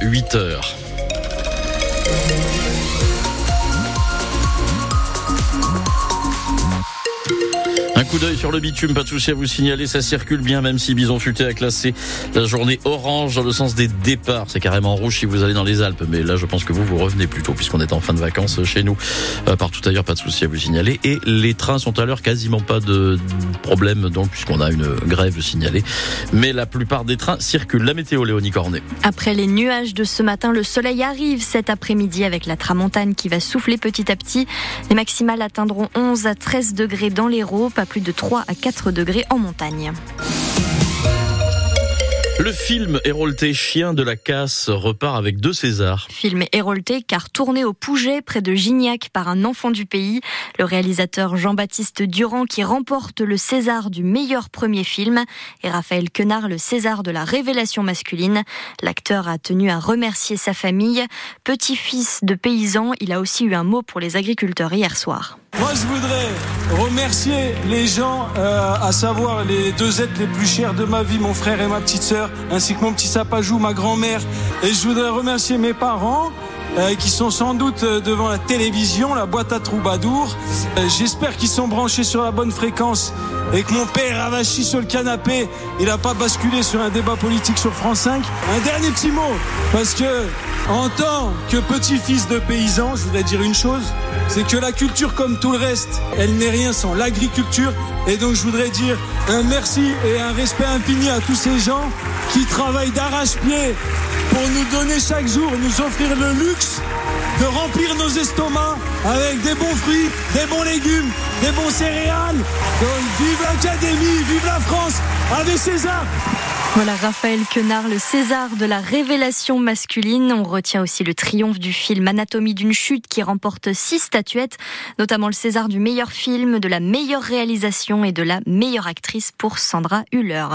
8 heures. Coup d'œil sur le bitume, pas de souci à vous signaler, ça circule bien même si Bison Futé a classé la journée orange dans le sens des départs. C'est carrément rouge si vous allez dans les Alpes, mais là je pense que vous vous revenez plutôt puisqu'on est en fin de vacances chez nous. Euh, partout ailleurs, pas de souci à vous signaler. Et les trains sont à l'heure, quasiment pas de problème donc puisqu'on a une grève signalée. Mais la plupart des trains circulent. La météo, Léonie Cornet. Après les nuages de ce matin, le soleil arrive cet après-midi avec la tramontane qui va souffler petit à petit. Les maximales atteindront 11 à 13 degrés dans l'Hérault, pas plus de 3 à 4 degrés en montagne. Le film Hérolté Chien de la casse repart avec deux Césars. Film Hérolté car tourné au Pouget près de Gignac par un enfant du pays, le réalisateur Jean-Baptiste Durand qui remporte le César du meilleur premier film et Raphaël Quenard le César de la révélation masculine. L'acteur a tenu à remercier sa famille. Petit-fils de paysan, il a aussi eu un mot pour les agriculteurs hier soir. Moi, je voudrais remercier les gens, euh, à savoir les deux êtres les plus chers de ma vie, mon frère et ma petite sœur, ainsi que mon petit sapajou, ma grand-mère. Et je voudrais remercier mes parents. Euh, qui sont sans doute euh, devant la télévision, la boîte à troubadour. Euh, J'espère qu'ils sont branchés sur la bonne fréquence et que mon père avachi sur le canapé, il n'a pas basculé sur un débat politique sur France 5. Un dernier petit mot, parce que en tant que petit-fils de paysan, je voudrais dire une chose, c'est que la culture, comme tout le reste, elle n'est rien sans l'agriculture. Et donc, je voudrais dire un merci et un respect infini à tous ces gens qui travaillent d'arrache-pied pour nous donner chaque jour, nous offrir le luxe de remplir nos estomacs avec des bons fruits, des bons légumes, des bons céréales. Donc, vive l'Académie, vive la France, avec César voilà Raphaël Quenard, le César de la révélation masculine. On retient aussi le triomphe du film Anatomie d'une chute qui remporte six statuettes, notamment le César du meilleur film, de la meilleure réalisation et de la meilleure actrice pour Sandra Hüller.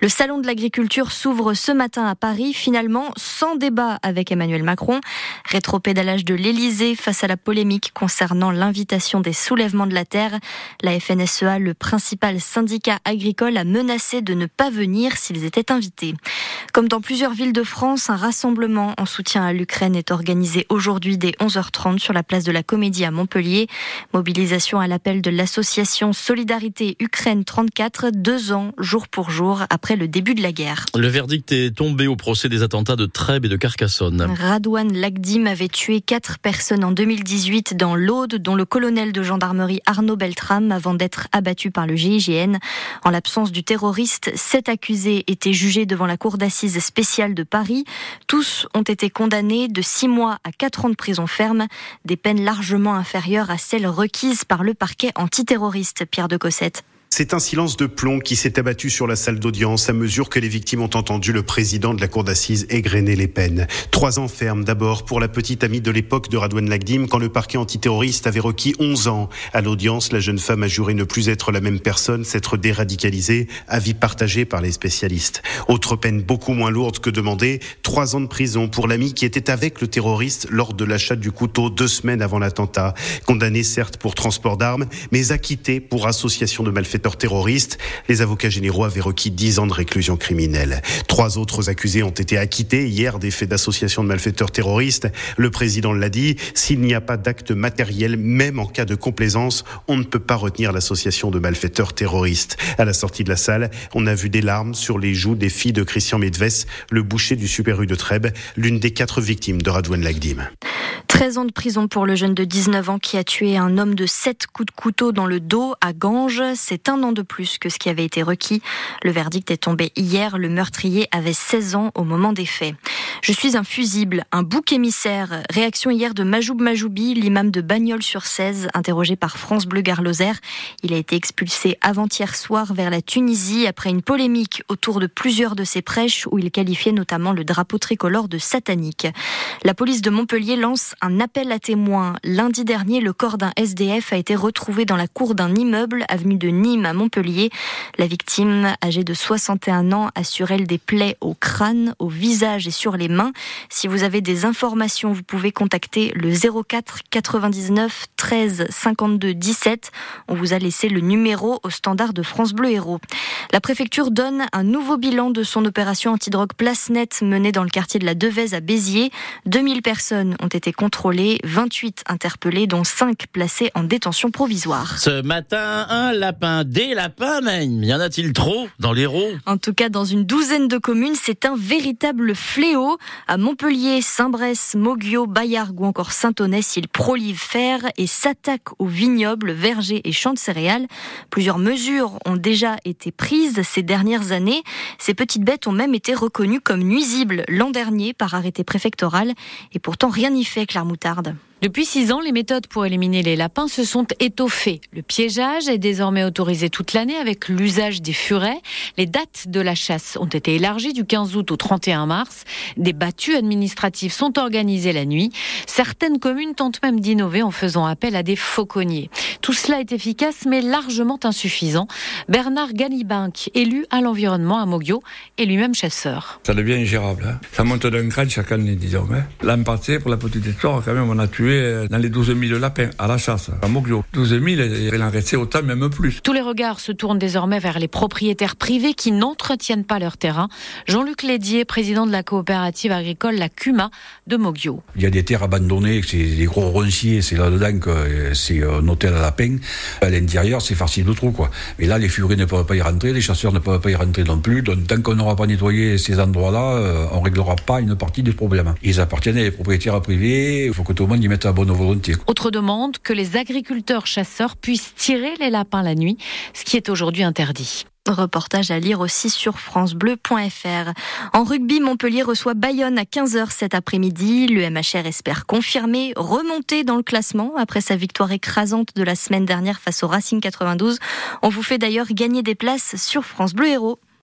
Le salon de l'agriculture s'ouvre ce matin à Paris, finalement sans débat avec Emmanuel Macron. Rétropédalage de l'Élysée face à la polémique concernant l'invitation des soulèvements de la terre. La FNSEA, le principal syndicat agricole, a menacé de ne pas venir s'ils étaient invité. Comme dans plusieurs villes de France, un rassemblement en soutien à l'Ukraine est organisé aujourd'hui dès 11h30 sur la place de la Comédie à Montpellier. Mobilisation à l'appel de l'association Solidarité Ukraine 34, deux ans jour pour jour après le début de la guerre. Le verdict est tombé au procès des attentats de Trèbes et de Carcassonne. Radouane Lagdim avait tué quatre personnes en 2018 dans l'Aude, dont le colonel de gendarmerie Arnaud Beltram avant d'être abattu par le GIGN. En l'absence du terroriste, sept accusés étaient jugés devant la cour d'assises spéciale de Paris. Tous ont été condamnés de six mois à quatre ans de prison ferme, des peines largement inférieures à celles requises par le parquet antiterroriste Pierre de Cossette. C'est un silence de plomb qui s'est abattu sur la salle d'audience à mesure que les victimes ont entendu le président de la cour d'assises égrener les peines. Trois ans ferme d'abord pour la petite amie de l'époque de Radouane Lagdim quand le parquet antiterroriste avait requis 11 ans. À l'audience, la jeune femme a juré ne plus être la même personne, s'être déradicalisée, avis partagé par les spécialistes. Autre peine beaucoup moins lourde que demandée, trois ans de prison pour l'ami qui était avec le terroriste lors de l'achat du couteau deux semaines avant l'attentat. Condamné certes pour transport d'armes, mais acquitté pour association de malfaiteurs terroristes. Les avocats généraux avaient requis 10 ans de réclusion criminelle. Trois autres accusés ont été acquittés hier des faits d'association de malfaiteurs terroristes. Le président l'a dit, s'il n'y a pas d'acte matériel, même en cas de complaisance, on ne peut pas retenir l'association de malfaiteurs terroristes. À la sortie de la salle, on a vu des larmes sur les joues des filles de Christian Medves, le boucher du Super U de Trèbes, l'une des quatre victimes de Radouane Lagdim. 13 ans de prison pour le jeune de 19 ans qui a tué un homme de 7 coups de couteau dans le dos à Ganges. C'est un an de plus que ce qui avait été requis. Le verdict est tombé hier. Le meurtrier avait 16 ans au moment des faits. Je suis un fusible, un bouc émissaire. Réaction hier de Majoub Majoubi, l'imam de Bagnols-sur-Cèze, interrogé par France Bleu Garloser. Il a été expulsé avant-hier soir vers la Tunisie après une polémique autour de plusieurs de ses prêches où il qualifiait notamment le drapeau tricolore de satanique. La police de Montpellier lance un appel à témoins. Lundi dernier, le corps d'un SDF a été retrouvé dans la cour d'un immeuble, avenue de Nîmes à Montpellier. La victime, âgée de 61 ans, a sur elle des plaies au crâne, au visage et sur les mains. Si vous avez des informations, vous pouvez contacter le 04 99 13 52 17. On vous a laissé le numéro au standard de France Bleu Héros. La préfecture donne un nouveau bilan de son opération antidrogue Place Net menée dans le quartier de la Devèze à Béziers. 2000 personnes ont été contrôlées, 28 interpellées, dont 5 placées en détention provisoire. Ce matin, un lapin, des lapins même. Y en a-t-il trop dans l'Hérault En tout cas, dans une douzaine de communes, c'est un véritable fléau. À Montpellier, Saint-Bresse, Moguio, Bayargues ou encore Saint-Onès, ils prolifèrent et s'attaquent aux vignobles, vergers et champs de céréales. Plusieurs mesures ont déjà été prises ces dernières années. Ces petites bêtes ont même été reconnues comme nuisibles l'an dernier par arrêté préfectoral. Et pourtant, rien n'y fait, Claire Moutarde. Depuis six ans, les méthodes pour éliminer les lapins se sont étoffées. Le piégeage est désormais autorisé toute l'année avec l'usage des furets. Les dates de la chasse ont été élargies du 15 août au 31 mars. Des battues administratives sont organisées la nuit. Certaines communes tentent même d'innover en faisant appel à des fauconniers. Tout cela est efficace mais largement insuffisant. Bernard Galibinck, élu à l'environnement à Moguio, est lui-même chasseur. Ça devient ingérable. Hein. Ça monte d'un cran chaque année, disons. Hein. L'an pour la petite histoire, quand même, on a tué euh, dans les 12 000 lapins à la chasse, à Moglio. 12 000, il en restait autant, même plus. Tous les regards se tournent désormais vers les propriétaires privés qui n'entretiennent pas leur terrain. Jean-Luc Lédier, président de la coopérative agricole La Cuma de Moglio. Il y a des terres abandonnées, c'est des gros ronciers, c'est là-dedans que euh, c'est un hôtel à lapins. À l'intérieur, c'est farci de trous, quoi. Mais là, les furets ne peuvent pas y rentrer, les chasseurs ne peuvent pas y rentrer non plus. Donc, tant qu'on n'aura pas nettoyé ces endroits-là, euh, on réglera pas une partie des problèmes. Ils appartiennent à des propriétaires privés, il faut que tout le monde y mette à bonne volonté. Autre demande, que les agriculteurs chasseurs puissent tirer les lapins la nuit, ce qui est aujourd'hui interdit. Reportage à lire aussi sur francebleu.fr. En rugby, Montpellier reçoit Bayonne à 15h cet après-midi. Le MHR espère confirmer, remonter dans le classement après sa victoire écrasante de la semaine dernière face au Racing 92. On vous fait d'ailleurs gagner des places sur France Bleu Héros.